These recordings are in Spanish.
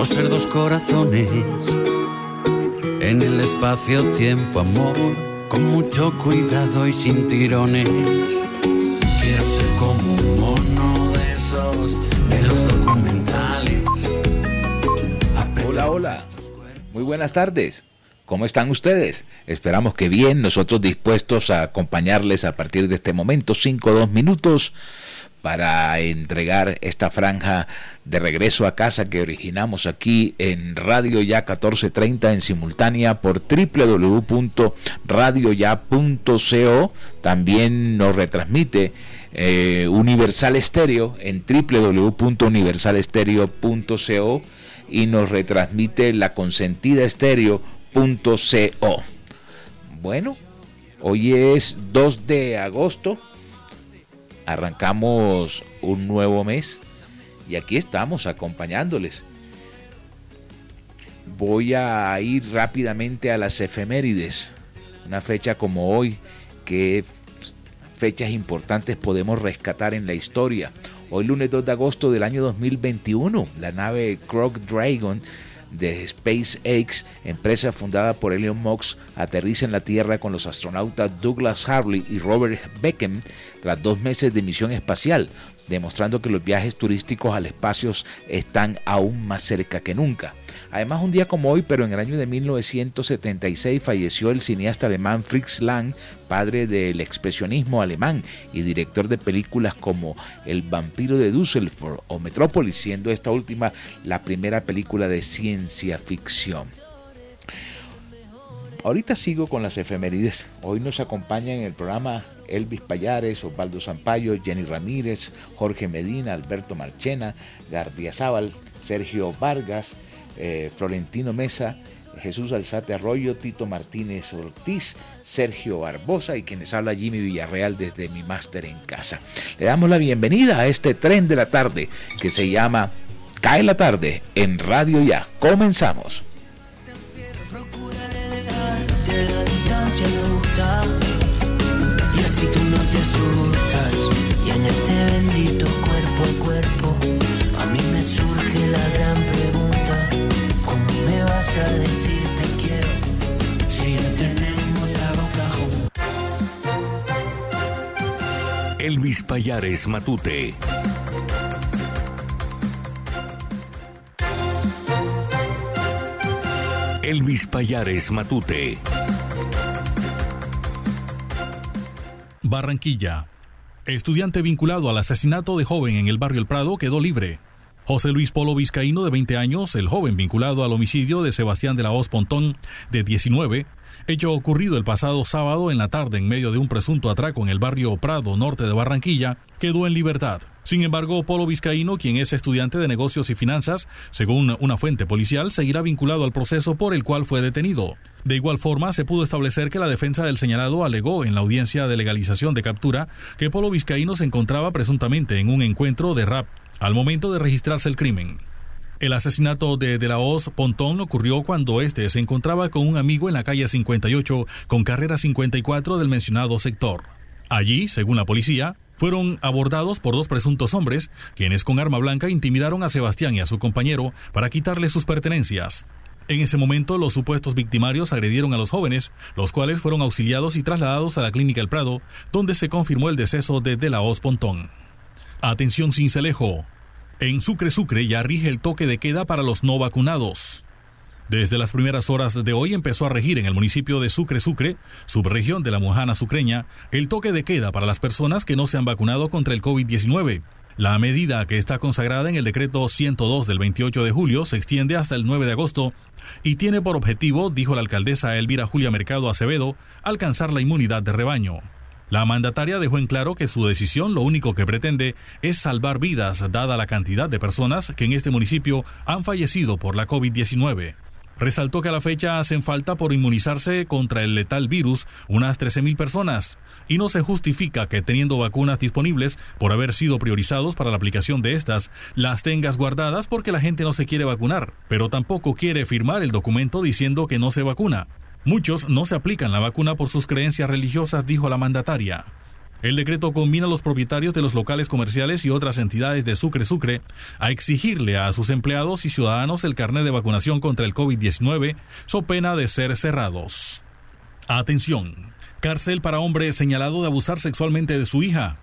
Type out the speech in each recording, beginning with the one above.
Coser dos corazones en el espacio-tiempo, amor, con mucho cuidado y sin tirones. Quiero ser como un mono de esos de los documentales. Hola, hola. Muy buenas tardes. ¿Cómo están ustedes? Esperamos que bien, nosotros dispuestos a acompañarles a partir de este momento, 5 o 2 minutos, para entregar esta franja de regreso a casa que originamos aquí en Radio Ya 1430 en simultánea por www.radioya.co. También nos retransmite eh, Universal Estéreo en www.universalestereo.co y nos retransmite la consentida estéreo.co. Bueno, hoy es 2 de agosto arrancamos un nuevo mes y aquí estamos acompañándoles. Voy a ir rápidamente a las efemérides, una fecha como hoy, que fechas importantes podemos rescatar en la historia. Hoy lunes 2 de agosto del año 2021, la nave Croc Dragon de SpaceX, empresa fundada por Elon Musk, aterriza en la Tierra con los astronautas Douglas Harley y Robert Beckham tras dos meses de misión espacial, demostrando que los viajes turísticos al espacio están aún más cerca que nunca. Además, un día como hoy, pero en el año de 1976, falleció el cineasta alemán Fritz Lang, padre del expresionismo alemán y director de películas como El vampiro de Düsseldorf o Metrópolis, siendo esta última la primera película de ciencia ficción. Ahorita sigo con las efemérides. Hoy nos acompaña en el programa Elvis Payares, Osvaldo Zampayo, Jenny Ramírez, Jorge Medina, Alberto Marchena, Gardia Zaval, Sergio Vargas, eh, Florentino Mesa, Jesús Alzate Arroyo, Tito Martínez Ortiz, Sergio Barbosa y quienes habla Jimmy Villarreal desde mi máster en casa. Le damos la bienvenida a este tren de la tarde que se llama Cae la tarde en Radio Ya. Comenzamos. Me vas a decir te quiero si ya tenemos la boca juntos? Elvis Payares Matute. Elvis Payares Matute. Barranquilla. Estudiante vinculado al asesinato de joven en el barrio El Prado quedó libre. José Luis Polo Vizcaíno, de 20 años, el joven vinculado al homicidio de Sebastián de la Hoz Pontón, de 19, hecho ocurrido el pasado sábado en la tarde en medio de un presunto atraco en el barrio Prado, norte de Barranquilla, quedó en libertad. Sin embargo, Polo Vizcaíno, quien es estudiante de negocios y finanzas, según una fuente policial, seguirá vinculado al proceso por el cual fue detenido. De igual forma, se pudo establecer que la defensa del señalado alegó en la audiencia de legalización de captura que Polo Vizcaíno se encontraba presuntamente en un encuentro de rap al momento de registrarse el crimen. El asesinato de De la Hoz Pontón ocurrió cuando este se encontraba con un amigo en la calle 58 con carrera 54 del mencionado sector. Allí, según la policía, fueron abordados por dos presuntos hombres, quienes con arma blanca intimidaron a Sebastián y a su compañero para quitarle sus pertenencias. En ese momento, los supuestos victimarios agredieron a los jóvenes, los cuales fueron auxiliados y trasladados a la clínica El Prado, donde se confirmó el deceso de De la Hoz Pontón. Atención Cincelejo. En Sucre Sucre ya rige el toque de queda para los no vacunados. Desde las primeras horas de hoy empezó a regir en el municipio de Sucre Sucre, subregión de la Mojana Sucreña, el toque de queda para las personas que no se han vacunado contra el COVID-19. La medida que está consagrada en el decreto 102 del 28 de julio se extiende hasta el 9 de agosto y tiene por objetivo, dijo la alcaldesa Elvira Julia Mercado Acevedo, alcanzar la inmunidad de rebaño. La mandataria dejó en claro que su decisión lo único que pretende es salvar vidas dada la cantidad de personas que en este municipio han fallecido por la COVID-19. Resaltó que a la fecha hacen falta por inmunizarse contra el letal virus unas 13.000 personas y no se justifica que teniendo vacunas disponibles por haber sido priorizados para la aplicación de estas, las tengas guardadas porque la gente no se quiere vacunar, pero tampoco quiere firmar el documento diciendo que no se vacuna. Muchos no se aplican la vacuna por sus creencias religiosas, dijo la mandataria. El decreto combina a los propietarios de los locales comerciales y otras entidades de Sucre Sucre a exigirle a sus empleados y ciudadanos el carnet de vacunación contra el COVID-19, so pena de ser cerrados. Atención. Cárcel para hombre señalado de abusar sexualmente de su hija.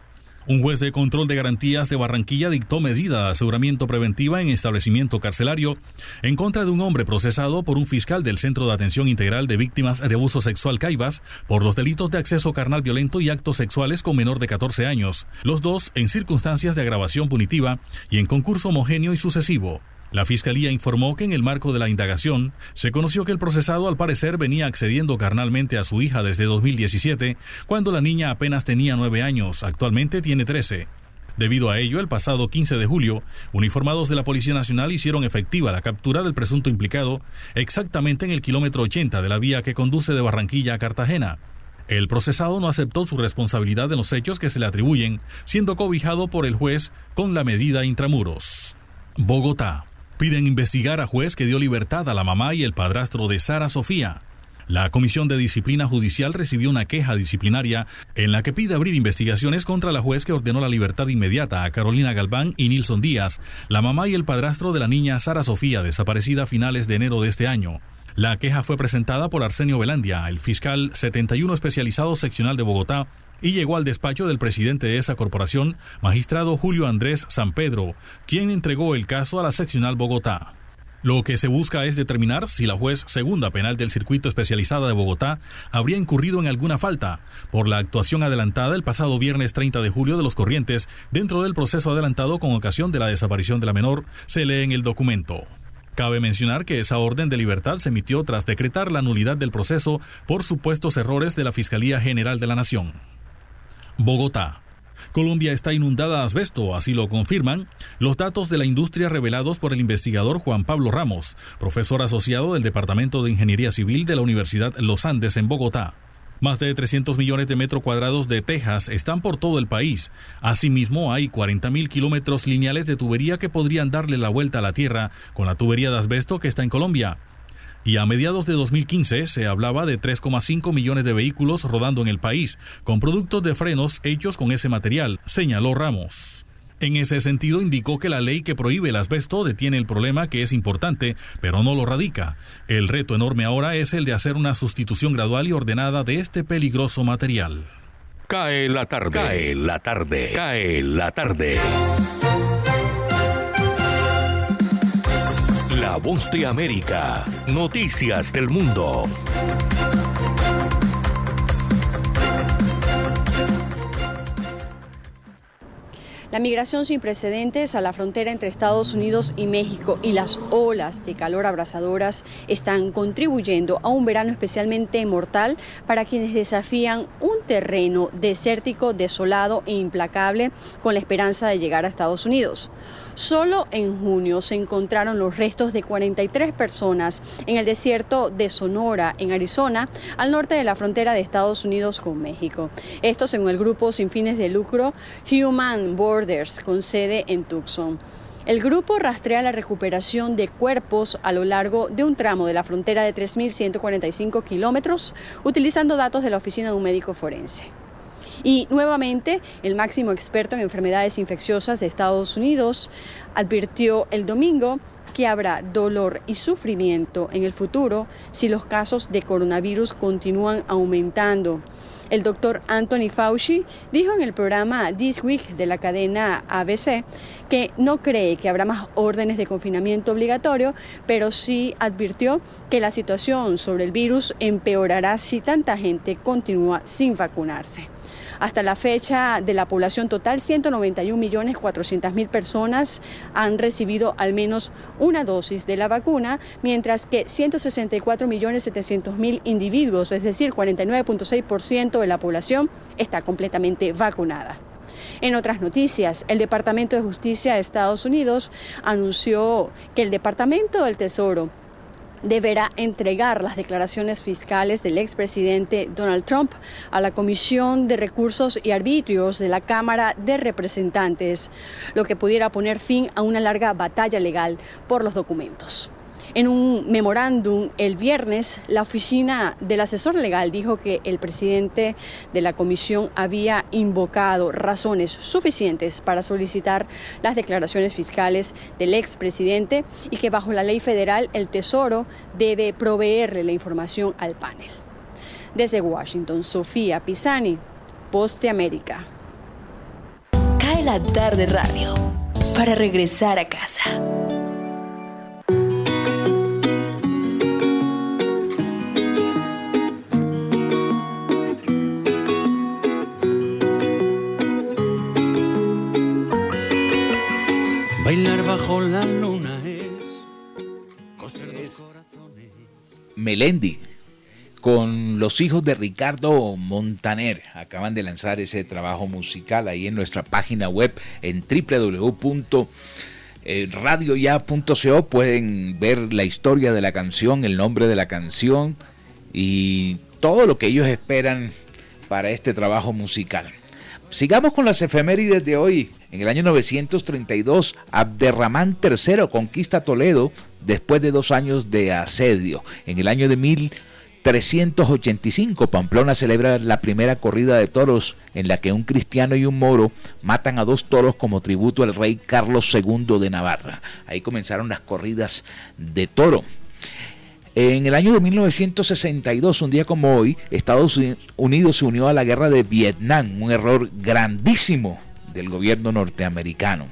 Un juez de control de garantías de Barranquilla dictó medida de aseguramiento preventiva en establecimiento carcelario en contra de un hombre procesado por un fiscal del Centro de Atención Integral de Víctimas de Abuso Sexual Caivas por los delitos de acceso carnal violento y actos sexuales con menor de 14 años, los dos en circunstancias de agravación punitiva y en concurso homogéneo y sucesivo. La Fiscalía informó que en el marco de la indagación se conoció que el procesado al parecer venía accediendo carnalmente a su hija desde 2017, cuando la niña apenas tenía nueve años, actualmente tiene 13. Debido a ello, el pasado 15 de julio, uniformados de la Policía Nacional hicieron efectiva la captura del presunto implicado exactamente en el kilómetro 80 de la vía que conduce de Barranquilla a Cartagena. El procesado no aceptó su responsabilidad en los hechos que se le atribuyen, siendo cobijado por el juez con la medida intramuros. Bogotá. Piden investigar a juez que dio libertad a la mamá y el padrastro de Sara Sofía. La Comisión de Disciplina Judicial recibió una queja disciplinaria en la que pide abrir investigaciones contra la juez que ordenó la libertad inmediata a Carolina Galván y Nilson Díaz, la mamá y el padrastro de la niña Sara Sofía, desaparecida a finales de enero de este año. La queja fue presentada por Arsenio Velandia, el fiscal 71 especializado seccional de Bogotá, y llegó al despacho del presidente de esa corporación, magistrado Julio Andrés San Pedro, quien entregó el caso a la seccional Bogotá. Lo que se busca es determinar si la juez segunda penal del circuito especializada de Bogotá habría incurrido en alguna falta por la actuación adelantada el pasado viernes 30 de julio de los corrientes dentro del proceso adelantado con ocasión de la desaparición de la menor, se lee en el documento. Cabe mencionar que esa orden de libertad se emitió tras decretar la nulidad del proceso por supuestos errores de la Fiscalía General de la Nación. Bogotá. Colombia está inundada de asbesto, así lo confirman los datos de la industria revelados por el investigador Juan Pablo Ramos, profesor asociado del Departamento de Ingeniería Civil de la Universidad Los Andes en Bogotá. Más de 300 millones de metros cuadrados de tejas están por todo el país. Asimismo, hay 40.000 kilómetros lineales de tubería que podrían darle la vuelta a la Tierra con la tubería de asbesto que está en Colombia y a mediados de 2015 se hablaba de 3,5 millones de vehículos rodando en el país, con productos de frenos hechos con ese material, señaló Ramos. En ese sentido, indicó que la ley que prohíbe el asbesto detiene el problema que es importante, pero no lo radica. El reto enorme ahora es el de hacer una sustitución gradual y ordenada de este peligroso material. Cae la tarde, cae la tarde, cae la tarde. Voz de América. Noticias del mundo. La migración sin precedentes a la frontera entre Estados Unidos y México y las olas de calor abrasadoras están contribuyendo a un verano especialmente mortal para quienes desafían un terreno desértico, desolado e implacable con la esperanza de llegar a Estados Unidos. Solo en junio se encontraron los restos de 43 personas en el desierto de Sonora, en Arizona, al norte de la frontera de Estados Unidos con México. Esto según el grupo sin fines de lucro Human Con sede en Tucson. El grupo rastrea la recuperación de cuerpos a lo largo de un tramo de la frontera de 3.145 kilómetros, utilizando datos de la oficina de un médico forense. Y nuevamente, el máximo experto en enfermedades infecciosas de Estados Unidos advirtió el domingo que habrá dolor y sufrimiento en el futuro si los casos de coronavirus continúan aumentando. El doctor Anthony Fauci dijo en el programa This Week de la cadena ABC que no cree que habrá más órdenes de confinamiento obligatorio, pero sí advirtió que la situación sobre el virus empeorará si tanta gente continúa sin vacunarse. Hasta la fecha de la población total, 191.400.000 personas han recibido al menos una dosis de la vacuna, mientras que 164.700.000 individuos, es decir, 49.6% de la población, está completamente vacunada. En otras noticias, el Departamento de Justicia de Estados Unidos anunció que el Departamento del Tesoro deberá entregar las declaraciones fiscales del expresidente Donald Trump a la Comisión de Recursos y Arbitrios de la Cámara de Representantes, lo que pudiera poner fin a una larga batalla legal por los documentos. En un memorándum el viernes, la oficina del asesor legal dijo que el presidente de la comisión había invocado razones suficientes para solicitar las declaraciones fiscales del expresidente y que bajo la ley federal el Tesoro debe proveerle la información al panel. Desde Washington, Sofía Pisani, Poste América. Cae la tarde radio para regresar a casa. Bajo la luna es coser dos corazones. Melendi, con los hijos de Ricardo Montaner. Acaban de lanzar ese trabajo musical ahí en nuestra página web en www.radioya.co. Pueden ver la historia de la canción, el nombre de la canción y todo lo que ellos esperan para este trabajo musical. Sigamos con las efemérides de hoy. En el año 932, Abderramán III conquista Toledo después de dos años de asedio. En el año de 1385, Pamplona celebra la primera corrida de toros en la que un cristiano y un moro matan a dos toros como tributo al rey Carlos II de Navarra. Ahí comenzaron las corridas de toro. En el año de 1962, un día como hoy, Estados Unidos se unió a la guerra de Vietnam, un error grandísimo del gobierno norteamericano.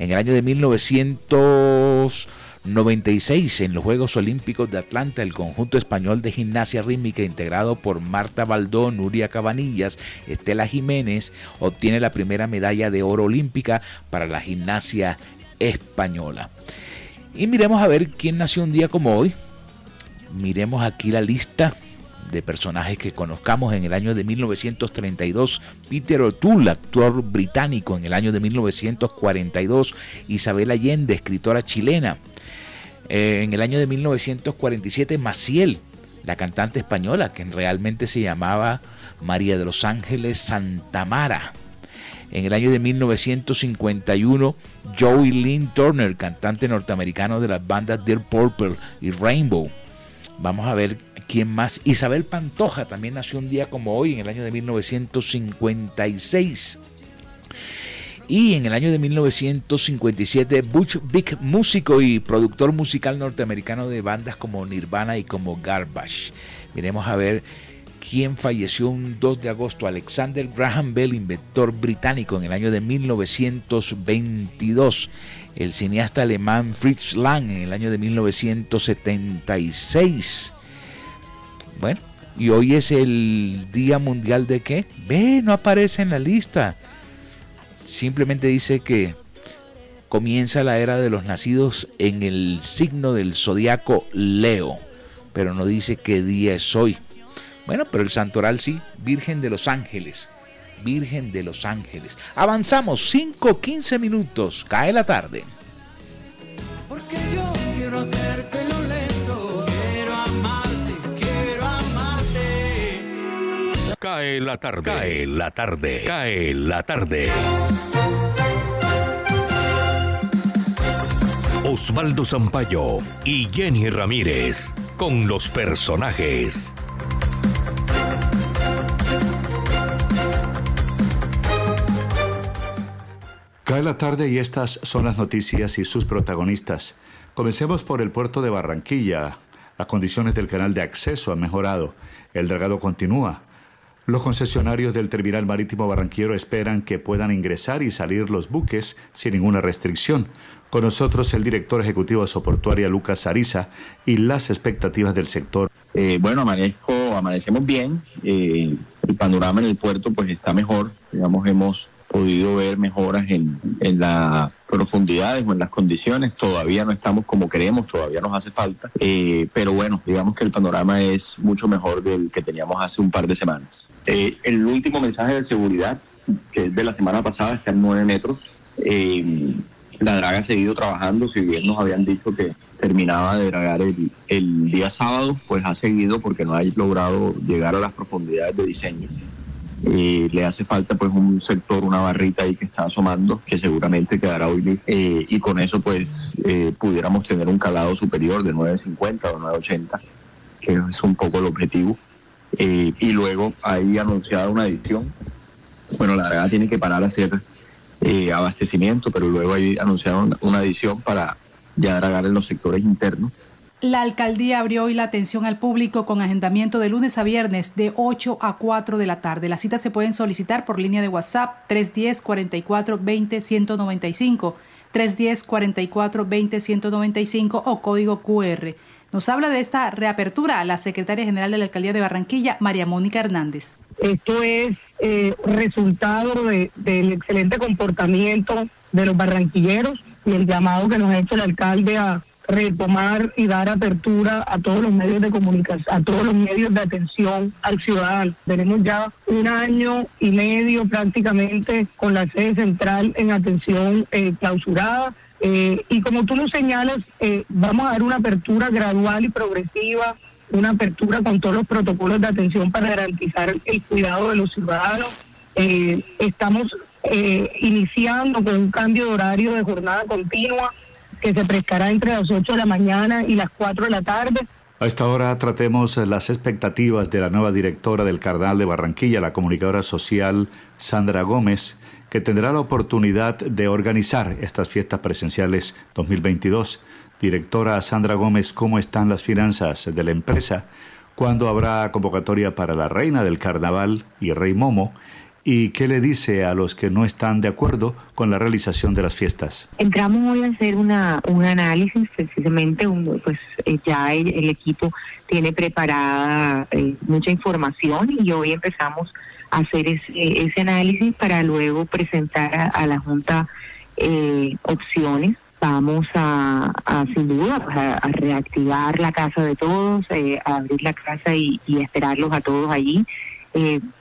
En el año de 1996, en los Juegos Olímpicos de Atlanta, el conjunto español de gimnasia rítmica integrado por Marta Baldó, Nuria Cabanillas, Estela Jiménez, obtiene la primera medalla de oro olímpica para la gimnasia española. Y miremos a ver quién nació un día como hoy miremos aquí la lista de personajes que conozcamos en el año de 1932, Peter O'Toole, actor británico en el año de 1942, Isabel Allende, escritora chilena, eh, en el año de 1947, Maciel, la cantante española, que realmente se llamaba María de los Ángeles Santamara. En el año de 1951, Joey Lynn Turner, cantante norteamericano de las bandas Dear Purple y Rainbow. Vamos a ver quién más. Isabel Pantoja también nació un día como hoy, en el año de 1956. Y en el año de 1957, Butch Big, músico y productor musical norteamericano de bandas como Nirvana y como Garbage. Miremos a ver quién falleció un 2 de agosto. Alexander Graham Bell, inventor británico en el año de 1922 el cineasta alemán Fritz Lang en el año de 1976. Bueno, y hoy es el Día Mundial de qué? Ve, no aparece en la lista. Simplemente dice que comienza la era de los nacidos en el signo del zodiaco Leo, pero no dice qué día es hoy. Bueno, pero el santoral sí, Virgen de los Ángeles. Virgen de los Ángeles. Avanzamos 5, 15 minutos, cae la tarde. Porque yo quiero hacerte lo lento, quiero amarte, quiero amarte. Cae la tarde, cae la tarde, cae la tarde. Osvaldo Zampayo y Jenny Ramírez con los personajes. Cae la tarde y estas son las noticias y sus protagonistas. Comencemos por el puerto de Barranquilla. Las condiciones del canal de acceso han mejorado. El dragado continúa. Los concesionarios del terminal marítimo barranquero esperan que puedan ingresar y salir los buques sin ninguna restricción. Con nosotros el director ejecutivo de Soportuaria, Lucas Ariza, y las expectativas del sector. Eh, bueno, amanezco, amanecemos bien. Eh, el panorama en el puerto pues está mejor. Digamos, hemos podido ver mejoras en, en las profundidades o en las condiciones. Todavía no estamos como queremos, todavía nos hace falta. Eh, pero bueno, digamos que el panorama es mucho mejor del que teníamos hace un par de semanas. Eh, el último mensaje de seguridad, que es de la semana pasada, está en 9 metros. Eh, la draga ha seguido trabajando, si bien nos habían dicho que terminaba de dragar el, el día sábado, pues ha seguido porque no ha logrado llegar a las profundidades de diseño. Eh, le hace falta pues un sector, una barrita ahí que está asomando, que seguramente quedará hoy listo. Eh, y con eso pues eh, pudiéramos tener un calado superior de 950 o 980, que es un poco el objetivo. y luego ahí anunciada una edición. Bueno, la verdad tiene que parar a hacer abastecimiento, pero luego ahí anunciaron una edición para ya dragar en los sectores internos la alcaldía abrió hoy la atención al público con agendamiento de lunes a viernes de 8 a 4 de la tarde. Las citas se pueden solicitar por línea de WhatsApp 310 44 20 195, 310 44 20 195 o código QR. Nos habla de esta reapertura la secretaria general de la alcaldía de Barranquilla, María Mónica Hernández. Esto es eh, resultado del excelente comportamiento de los barranquilleros y el llamado que nos ha hecho el alcalde a retomar y dar apertura a todos los medios de comunicación, a todos los medios de atención al ciudadano. Tenemos ya un año y medio prácticamente con la sede central en atención eh, clausurada. Eh, y como tú lo señalas, eh, vamos a dar una apertura gradual y progresiva, una apertura con todos los protocolos de atención para garantizar el cuidado de los ciudadanos. estamos iniciando con un cambio de horario de jornada continua que se prestará entre las 8 de la mañana y las 4 de la tarde. A esta hora tratemos las expectativas de la nueva directora del Cardenal de Barranquilla, la comunicadora social Sandra Gómez, que tendrá la oportunidad de organizar estas fiestas presenciales 2022. Directora Sandra Gómez, ¿cómo están las finanzas de la empresa? ¿Cuándo habrá convocatoria para la reina del carnaval y Rey Momo? ¿Y qué le dice a los que no están de acuerdo con la realización de las fiestas? Entramos hoy a hacer una, un análisis, precisamente pues eh, ya el, equipo tiene preparada eh, mucha información y hoy empezamos a hacer ese, ese análisis para luego presentar a, la Junta eh, opciones. Vamos a, sin duda, pues, a, reactivar la casa de todos, a abrir la casa y, y esperarlos a todos allí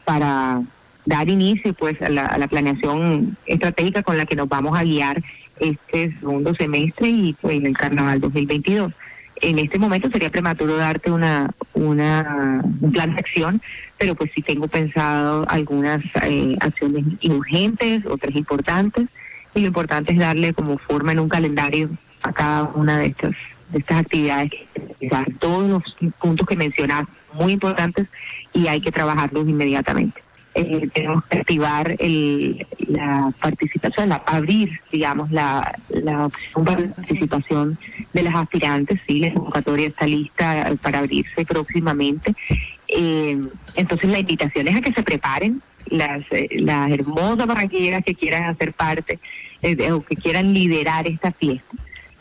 para dar inicio pues a la, planeación estratégica con la que nos vamos a guiar este segundo semestre y pues en el carnaval 2022. En este momento sería prematuro darte una, una un plan de acción, pero pues sí tengo pensado algunas eh, acciones urgentes, otras importantes, y lo importante es darle como forma en un calendario a cada una de estas de estas actividades, todos los puntos que mencionas muy importantes y hay que trabajarlos inmediatamente. Eh, tenemos que activar el, la participación, la, abrir, digamos, la, la opción para la participación de las aspirantes. Sí, la convocatoria está lista para abrirse próximamente. Eh, entonces, la invitación es a que se preparen las, eh, hermosas barranquilleras que quieran hacer parte o que quieran liderar esta fiesta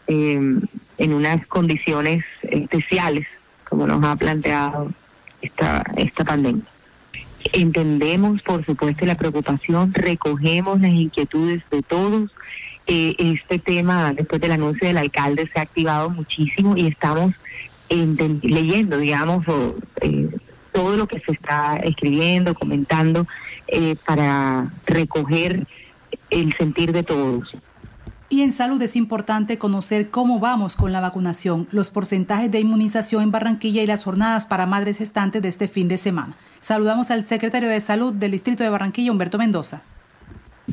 en unas condiciones especiales, como nos ha planteado esta, esta pandemia. Entendemos, por supuesto, la preocupación, recogemos las inquietudes de todos. Eh, este tema, después del anuncio del alcalde, se ha activado muchísimo y estamos leyendo, digamos, eh, todo lo que se está escribiendo, comentando, eh, para recoger el sentir de todos. Y en salud es importante conocer cómo vamos con la vacunación, los porcentajes de inmunización en Barranquilla y las jornadas para madres gestantes de este fin de semana. Saludamos al secretario de Salud del Distrito de Barranquilla, Humberto Mendoza.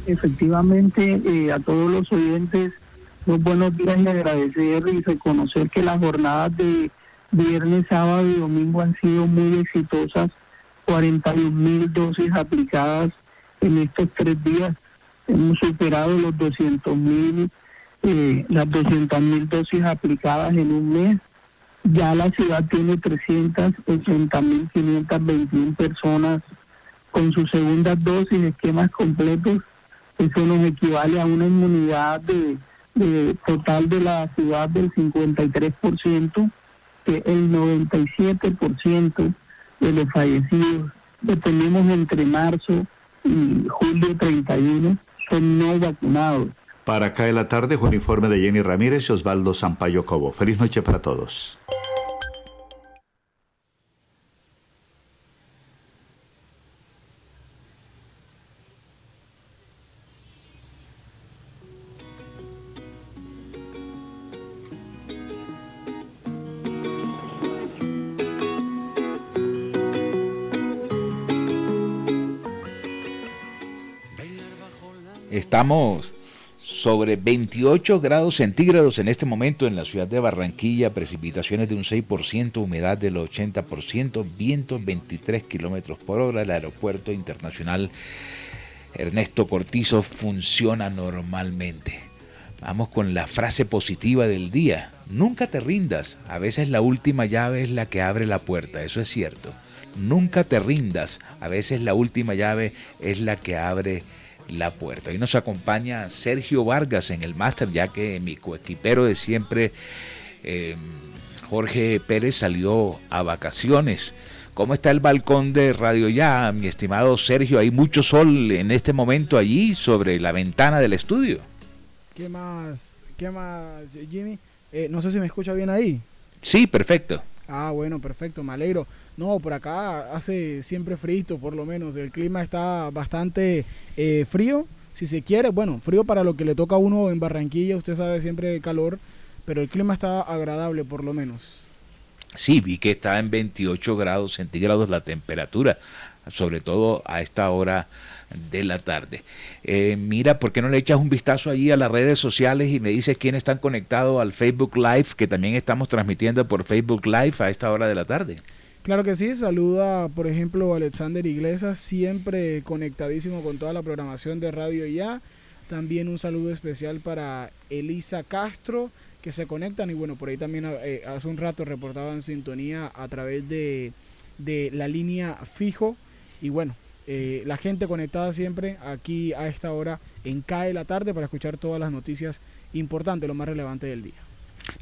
Efectivamente, eh, a todos los oyentes, los buenos días y agradecer y reconocer que las jornadas de viernes, sábado y domingo han sido muy exitosas. 41 mil dosis aplicadas en estos tres días hemos superado los 200 mil, eh, las 200 mil dosis aplicadas en un mes. Ya la ciudad tiene 380 mil 521 personas con sus segundas dosis, esquemas completos, eso nos equivale a una inmunidad de, de total de la ciudad del 53%, que el 97% de los fallecidos que tenemos entre marzo y julio 31 son no vacunados. Para acá en la tarde, un informe de Jenny Ramírez y Osvaldo Sampaio Cobo. Feliz noche para todos. Estamos sobre 28 grados centígrados en este momento en la ciudad de Barranquilla, precipitaciones de un 6%, humedad del 80%, vientos 23 kilómetros por hora. El aeropuerto internacional Ernesto Cortizo funciona normalmente. Vamos con la frase positiva del día. Nunca te rindas. A veces la última llave es la que abre la puerta. Eso es cierto. Nunca te rindas. A veces la última llave es la que abre la puerta. Hoy nos acompaña Sergio Vargas en el máster, ya que mi coequipero de siempre, eh, Jorge Pérez, salió a vacaciones. ¿Cómo está el balcón de Radio Ya, mi estimado Sergio? Hay mucho sol en este momento allí sobre la ventana del estudio. ¿Qué más, qué más Jimmy? Eh, no sé si me escucha bien ahí. Sí, perfecto. Ah, bueno, perfecto, me alegro. No, por acá hace siempre frío, por lo menos. El clima está bastante eh, frío, si se quiere. Bueno, frío para lo que le toca a uno en Barranquilla, usted sabe, siempre calor, pero el clima está agradable, por lo menos. Sí, vi que está en 28 grados centígrados la temperatura, sobre todo a esta hora de la tarde. Eh, mira, ¿por qué no le echas un vistazo allí a las redes sociales y me dices quiénes están conectados al Facebook Live, que también estamos transmitiendo por Facebook Live a esta hora de la tarde? Claro que sí, saluda por ejemplo Alexander Iglesias, siempre conectadísimo con toda la programación de Radio Ya. También un saludo especial para Elisa Castro, que se conectan y bueno, por ahí también eh, hace un rato reportaban sintonía a través de, de la línea fijo. Y bueno, eh, la gente conectada siempre aquí a esta hora en CAE la tarde para escuchar todas las noticias importantes, lo más relevante del día.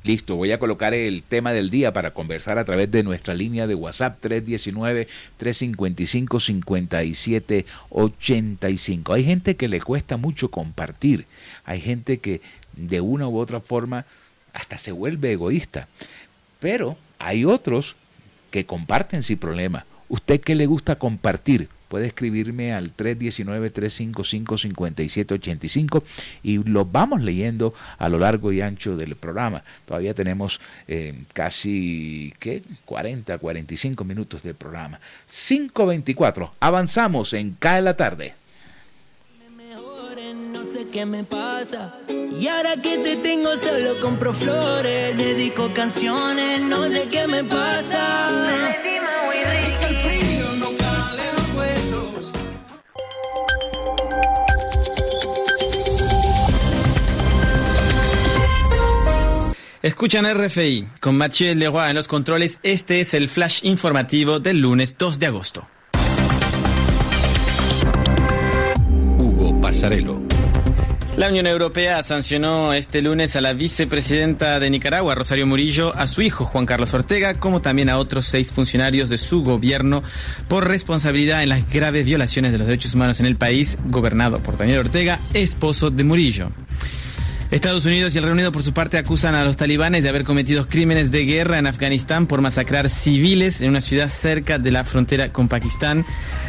Listo, voy a colocar el tema del día para conversar a través de nuestra línea de WhatsApp 319-355-5785. Hay gente que le cuesta mucho compartir, hay gente que de una u otra forma hasta se vuelve egoísta, pero hay otros que comparten sin problema. ¿Usted qué le gusta compartir? Puede escribirme al 319-355-5785 y lo vamos leyendo a lo largo y ancho del programa. Todavía tenemos eh, casi ¿qué? 40, 45 minutos del programa. 5.24, avanzamos en Cae la tarde. No sé qué me pasa. Y ahora que te tengo solo compro flores, dedico canciones, no sé qué me pasa. Escuchan RFI con Mathieu Leroy en los controles. Este es el flash informativo del lunes 2 de agosto. Hugo Pasarelo. La Unión Europea sancionó este lunes a la vicepresidenta de Nicaragua, Rosario Murillo, a su hijo Juan Carlos Ortega, como también a otros seis funcionarios de su gobierno por responsabilidad en las graves violaciones de los derechos humanos en el país, gobernado por Daniel Ortega, esposo de Murillo. Estados Unidos y el Reino Unido por su parte acusan a los talibanes de haber cometido crímenes de guerra en Afganistán por masacrar civiles en una ciudad cerca de la frontera con Pakistán.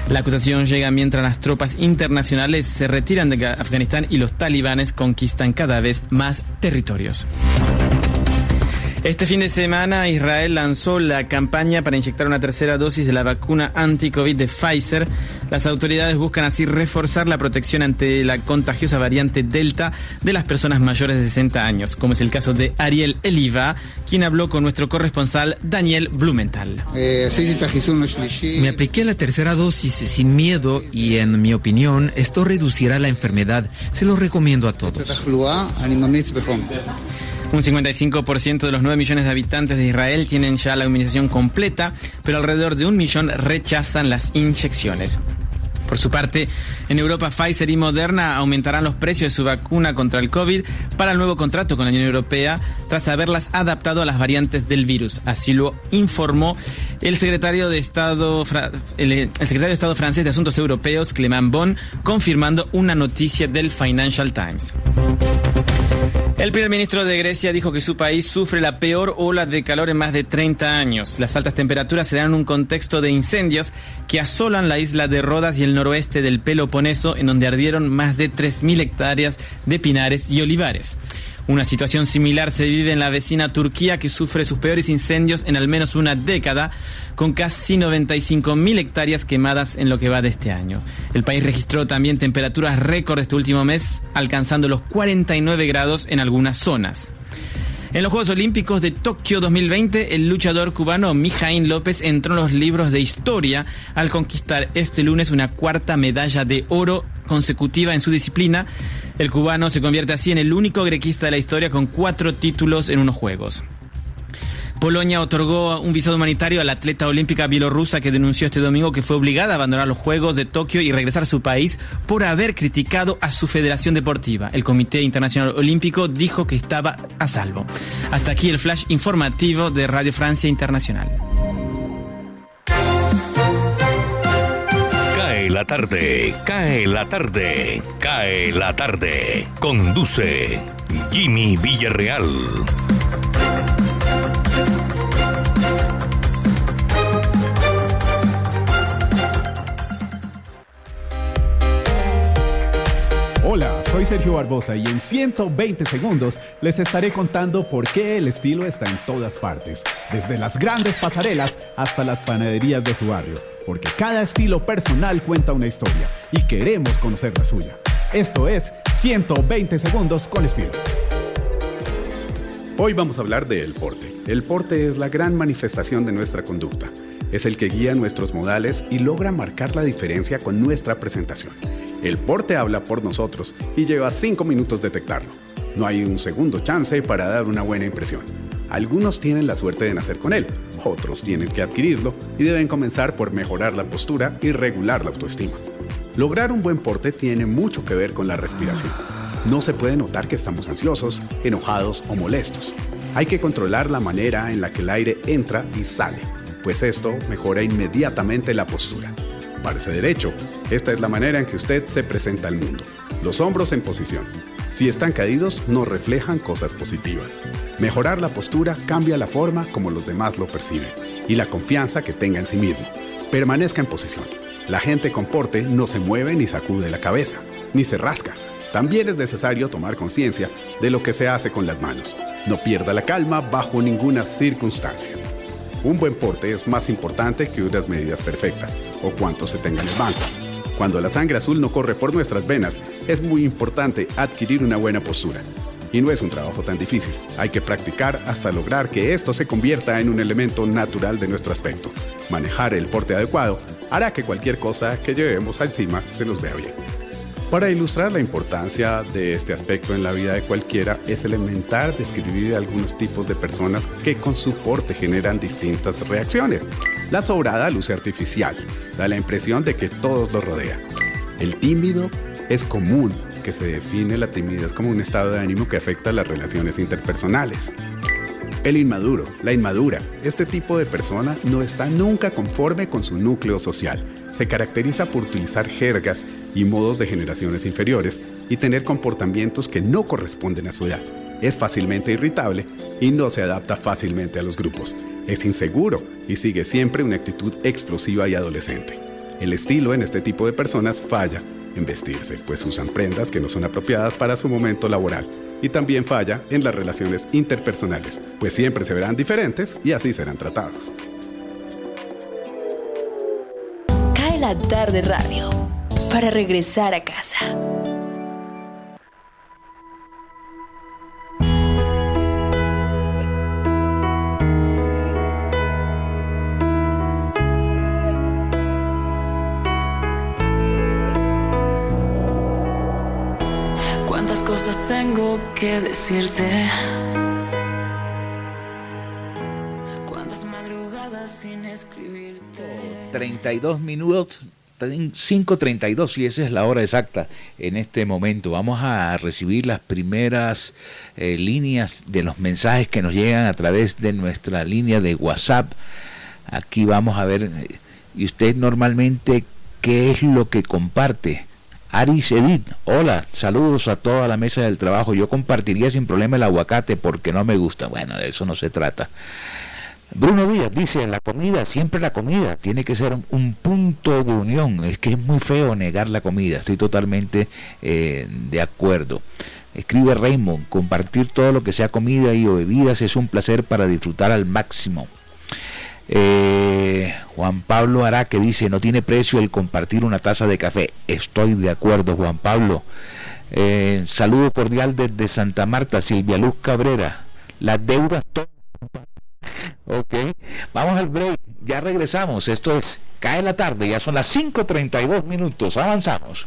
La acusación llega mientras las tropas internacionales se retiran de Afganistán y los talibanes conquistan cada vez más territorios. Este fin de semana Israel lanzó la campaña para inyectar una tercera dosis de la vacuna anti-COVID de Pfizer. Las autoridades buscan así reforzar la protección ante la contagiosa variante Delta de las personas mayores de 60 años, como es el caso de Ariel Eliva, quien habló con nuestro corresponsal Daniel Blumenthal. Me apliqué la tercera dosis sin miedo y en mi opinión esto reducirá la enfermedad. Se lo recomiendo a todos. Un 55% de los 9 millones de habitantes de Israel tienen ya la inmunización completa, pero alrededor de un millón rechazan las inyecciones. Por su parte, en Europa Pfizer y Moderna aumentarán los precios de su vacuna contra el COVID para el nuevo contrato con la Unión Europea tras haberlas adaptado a las variantes del virus. Así lo informó el secretario de Estado, el, secretario de Estado francés de Asuntos Europeos, Clément Bon, confirmando una noticia del Financial Times. El primer ministro de Grecia dijo que su país sufre la peor ola de calor en más de 30 años. Las altas temperaturas se dan en un contexto de incendios que asolan la isla de Rodas y el noroeste del Peloponeso, en donde ardieron más de 3.000 hectáreas de pinares y olivares. Una situación similar se vive en la vecina Turquía que sufre sus peores incendios en al menos una década, con casi 95.000 hectáreas quemadas en lo que va de este año. El país registró también temperaturas récord este último mes, alcanzando los 49 grados en algunas zonas. En los Juegos Olímpicos de Tokio 2020, el luchador cubano Mijaín López entró en los libros de historia al conquistar este lunes una cuarta medalla de oro consecutiva en su disciplina. El cubano se convierte así en el único grequista de la historia con cuatro títulos en unos Juegos. Polonia otorgó un visado humanitario a la atleta olímpica bielorrusa que denunció este domingo que fue obligada a abandonar los Juegos de Tokio y regresar a su país por haber criticado a su federación deportiva. El Comité Internacional Olímpico dijo que estaba a salvo. Hasta aquí el flash informativo de Radio Francia Internacional. Cae la tarde, cae la tarde, cae la tarde. Conduce Jimmy Villarreal. Soy Sergio Barbosa y en 120 segundos les estaré contando por qué el estilo está en todas partes, desde las grandes pasarelas hasta las panaderías de su barrio, porque cada estilo personal cuenta una historia y queremos conocer la suya. Esto es 120 segundos con estilo. Hoy vamos a hablar de porte. El porte es la gran manifestación de nuestra conducta. Es el que guía nuestros modales y logra marcar la diferencia con nuestra presentación. El porte habla por nosotros y lleva 5 minutos detectarlo. No hay un segundo chance para dar una buena impresión. Algunos tienen la suerte de nacer con él, otros tienen que adquirirlo y deben comenzar por mejorar la postura y regular la autoestima. Lograr un buen porte tiene mucho que ver con la respiración. No se puede notar que estamos ansiosos, enojados o molestos. Hay que controlar la manera en la que el aire entra y sale, pues esto mejora inmediatamente la postura. Parece derecho. Esta es la manera en que usted se presenta al mundo. Los hombros en posición. Si están caídos, no reflejan cosas positivas. Mejorar la postura cambia la forma como los demás lo perciben y la confianza que tenga en sí mismo. Permanezca en posición. La gente con porte no se mueve ni sacude la cabeza, ni se rasca. También es necesario tomar conciencia de lo que se hace con las manos. No pierda la calma bajo ninguna circunstancia. Un buen porte es más importante que unas medidas perfectas o cuánto se tenga en el banco. Cuando la sangre azul no corre por nuestras venas, es muy importante adquirir una buena postura. Y no es un trabajo tan difícil. Hay que practicar hasta lograr que esto se convierta en un elemento natural de nuestro aspecto. Manejar el porte adecuado hará que cualquier cosa que llevemos encima se nos vea bien. Para ilustrar la importancia de este aspecto en la vida de cualquiera, es elemental describir algunos tipos de personas que con su porte generan distintas reacciones. La sobrada luce artificial, da la impresión de que todos lo rodean. El tímido es común, que se define la timidez como un estado de ánimo que afecta las relaciones interpersonales. El inmaduro, la inmadura, este tipo de persona no está nunca conforme con su núcleo social. Se caracteriza por utilizar jergas y modos de generaciones inferiores y tener comportamientos que no corresponden a su edad. Es fácilmente irritable y no se adapta fácilmente a los grupos. Es inseguro y sigue siempre una actitud explosiva y adolescente. El estilo en este tipo de personas falla en vestirse, pues usan prendas que no son apropiadas para su momento laboral. Y también falla en las relaciones interpersonales, pues siempre se verán diferentes y así serán tratados. Cae la tarde radio para regresar a casa. Tengo que decirte. Cuántas madrugadas sin escribirte. 32 minutos, 5.32 y esa es la hora exacta en este momento. Vamos a recibir las primeras eh, líneas de los mensajes que nos llegan a través de nuestra línea de WhatsApp. Aquí vamos a ver, eh, y usted normalmente, ¿qué es lo que comparte? Aris Edith, hola, saludos a toda la mesa del trabajo. Yo compartiría sin problema el aguacate porque no me gusta. Bueno, de eso no se trata. Bruno Díaz dice, la comida, siempre la comida, tiene que ser un punto de unión. Es que es muy feo negar la comida, estoy totalmente eh, de acuerdo. Escribe Raymond, compartir todo lo que sea comida y o bebidas es un placer para disfrutar al máximo. Eh, Juan Pablo Araque dice, no tiene precio el compartir una taza de café. Estoy de acuerdo, Juan Pablo. Eh, saludo cordial desde Santa Marta, Silvia Luz Cabrera. Las deudas Ok, vamos al break, ya regresamos. Esto es Cae la tarde, ya son las 5.32 minutos, avanzamos.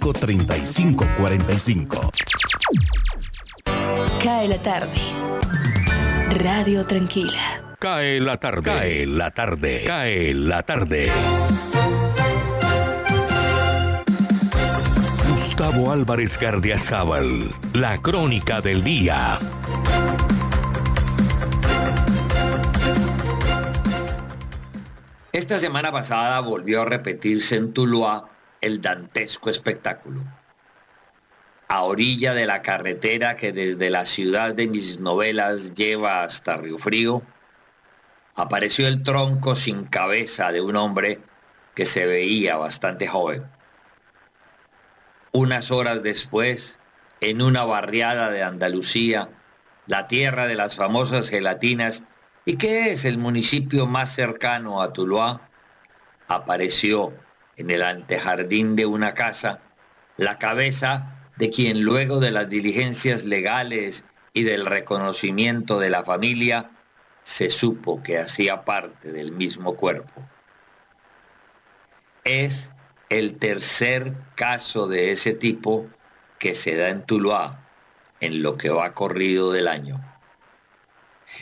3545. Cae la tarde. Radio Tranquila. Cae la tarde. Cae la tarde. Cae la tarde. Gustavo Álvarez Gardiazabal. La crónica del día. Esta semana pasada volvió a repetirse en Tuluá el dantesco espectáculo. A orilla de la carretera que desde la ciudad de mis novelas lleva hasta Río Frío, apareció el tronco sin cabeza de un hombre que se veía bastante joven. Unas horas después, en una barriada de Andalucía, la tierra de las famosas gelatinas, y que es el municipio más cercano a Tuluá, apareció en el antejardín de una casa la cabeza de quien luego de las diligencias legales y del reconocimiento de la familia se supo que hacía parte del mismo cuerpo. Es el tercer caso de ese tipo que se da en Tuluá en lo que va corrido del año.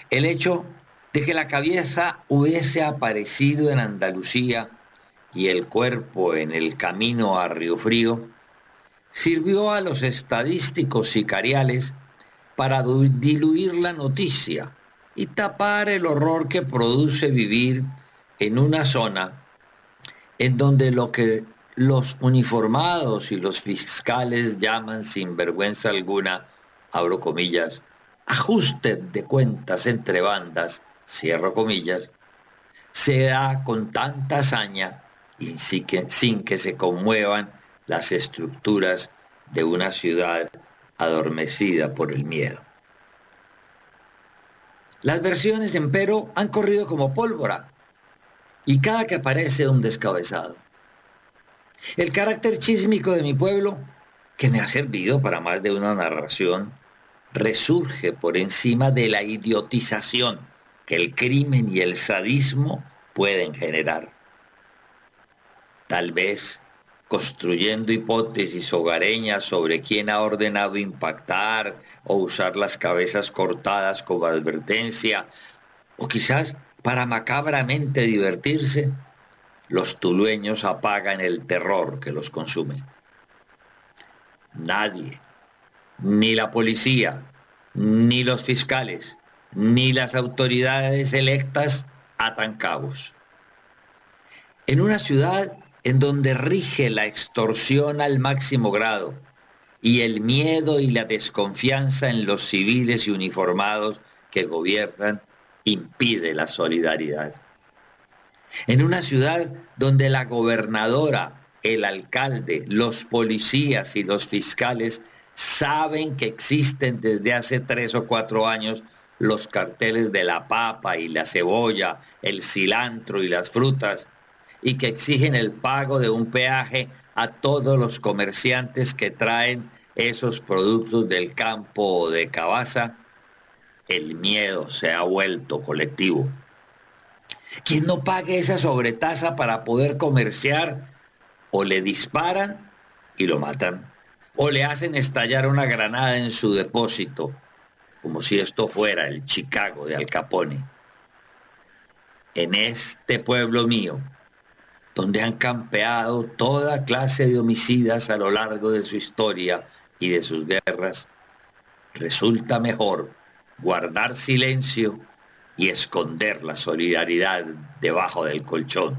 El hecho de que la cabeza hubiese aparecido en Andalucía y el cuerpo en el camino a Río Frío sirvió a los estadísticos sicariales para diluir la noticia y tapar el horror que produce vivir en una zona en donde lo que los uniformados y los fiscales llaman sin vergüenza alguna, abro comillas, ajuste de cuentas entre bandas, cierro comillas, se da con tanta hazaña y sin que, sin que se conmuevan las estructuras de una ciudad adormecida por el miedo. Las versiones, empero, han corrido como pólvora y cada que aparece un descabezado. El carácter chísmico de mi pueblo, que me ha servido para más de una narración, resurge por encima de la idiotización que el crimen y el sadismo pueden generar. Tal vez construyendo hipótesis hogareñas sobre quién ha ordenado impactar o usar las cabezas cortadas como advertencia, o quizás para macabramente divertirse, los tulueños apagan el terror que los consume. Nadie, ni la policía, ni los fiscales, ni las autoridades electas atan cabos. En una ciudad en donde rige la extorsión al máximo grado y el miedo y la desconfianza en los civiles y uniformados que gobiernan impide la solidaridad. En una ciudad donde la gobernadora, el alcalde, los policías y los fiscales saben que existen desde hace tres o cuatro años los carteles de la papa y la cebolla, el cilantro y las frutas, y que exigen el pago de un peaje a todos los comerciantes que traen esos productos del campo de Cabaza, el miedo se ha vuelto colectivo. Quien no pague esa sobretasa para poder comerciar, o le disparan y lo matan, o le hacen estallar una granada en su depósito, como si esto fuera el Chicago de Al Capone. En este pueblo mío, donde han campeado toda clase de homicidas a lo largo de su historia y de sus guerras, resulta mejor guardar silencio y esconder la solidaridad debajo del colchón.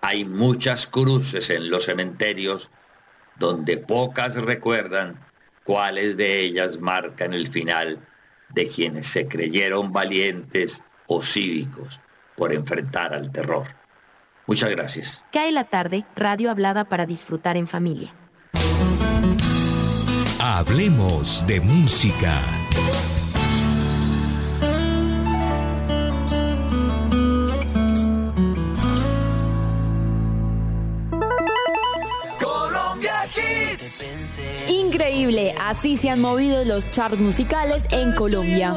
Hay muchas cruces en los cementerios donde pocas recuerdan cuáles de ellas marcan el final de quienes se creyeron valientes o cívicos por enfrentar al terror. Muchas gracias. Cae la tarde, radio hablada para disfrutar en familia. Hablemos de música. Increíble, así se han movido los charts musicales en Colombia.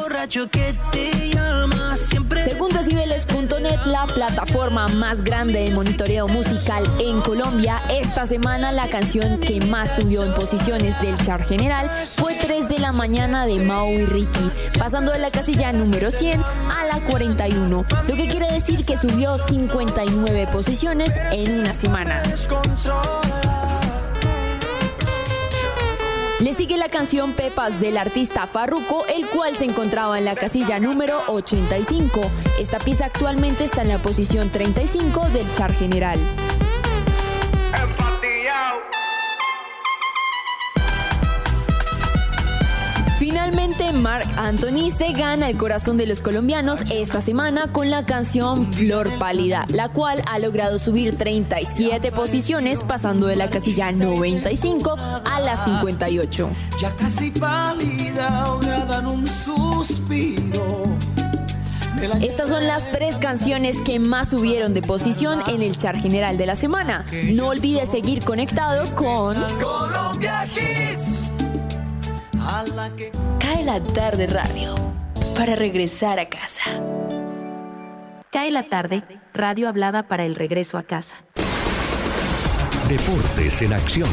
Según decibeles.net, la plataforma más grande de monitoreo musical en Colombia, esta semana la canción que más subió en posiciones del chart general fue 3 de la mañana de Mau y Ricky, pasando de la casilla número 100 a la 41, lo que quiere decir que subió 59 posiciones en una semana. Le sigue la canción Pepas del artista Farruko, el cual se encontraba en la casilla número 85. Esta pieza actualmente está en la posición 35 del char general. Finalmente, Mark Anthony se gana el corazón de los colombianos esta semana con la canción Flor Pálida, la cual ha logrado subir 37 posiciones, pasando de la casilla 95 a la 58. Ya casi pálida, un suspiro. Estas son las tres canciones que más subieron de posición en el chart general de la semana. No olvides seguir conectado con Colombia Hits. Cae la tarde radio para regresar a casa. Cae la tarde, radio hablada para el regreso a casa. Deportes en acción.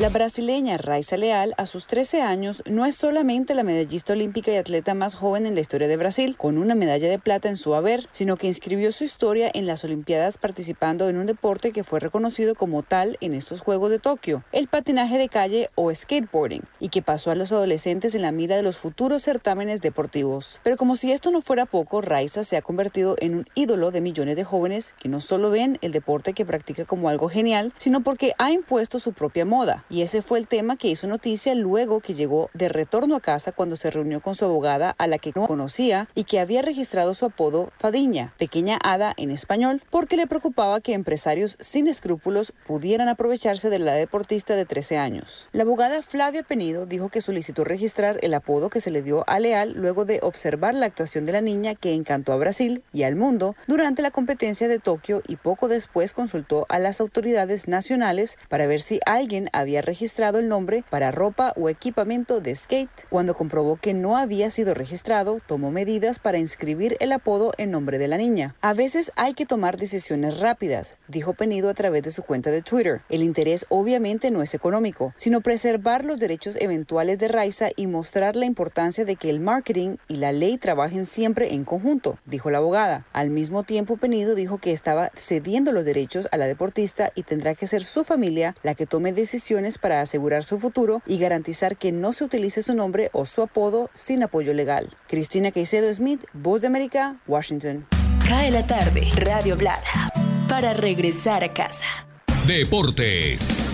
La brasileña Raiza Leal, a sus 13 años, no es solamente la medallista olímpica y atleta más joven en la historia de Brasil, con una medalla de plata en su haber, sino que inscribió su historia en las Olimpiadas participando en un deporte que fue reconocido como tal en estos Juegos de Tokio, el patinaje de calle o skateboarding, y que pasó a los adolescentes en la mira de los futuros certámenes deportivos. Pero como si esto no fuera poco, Raiza se ha convertido en un ídolo de millones de jóvenes que no solo ven el deporte que practica como algo genial, sino porque ha impuesto su propia moda y ese fue el tema que hizo noticia luego que llegó de retorno a casa cuando se reunió con su abogada a la que no conocía y que había registrado su apodo Fadiña, pequeña hada en español, porque le preocupaba que empresarios sin escrúpulos pudieran aprovecharse de la deportista de 13 años. La abogada Flavia Penido dijo que solicitó registrar el apodo que se le dio a Leal luego de observar la actuación de la niña que encantó a Brasil y al mundo durante la competencia de Tokio y poco después consultó a las autoridades nacionales para ver si alguien había registrado el nombre para ropa o equipamiento de skate. Cuando comprobó que no había sido registrado, tomó medidas para inscribir el apodo en nombre de la niña. A veces hay que tomar decisiones rápidas, dijo Penido a través de su cuenta de Twitter. El interés obviamente no es económico, sino preservar los derechos eventuales de Raiza y mostrar la importancia de que el marketing y la ley trabajen siempre en conjunto, dijo la abogada. Al mismo tiempo, Penido dijo que estaba cediendo los derechos a la deportista y tendrá que ser su familia la que tome decisiones para asegurar su futuro y garantizar que no se utilice su nombre o su apodo sin apoyo legal. Cristina Caicedo Smith, Voz de América, Washington. Cae la tarde, Radio Blada, para regresar a casa. Deportes.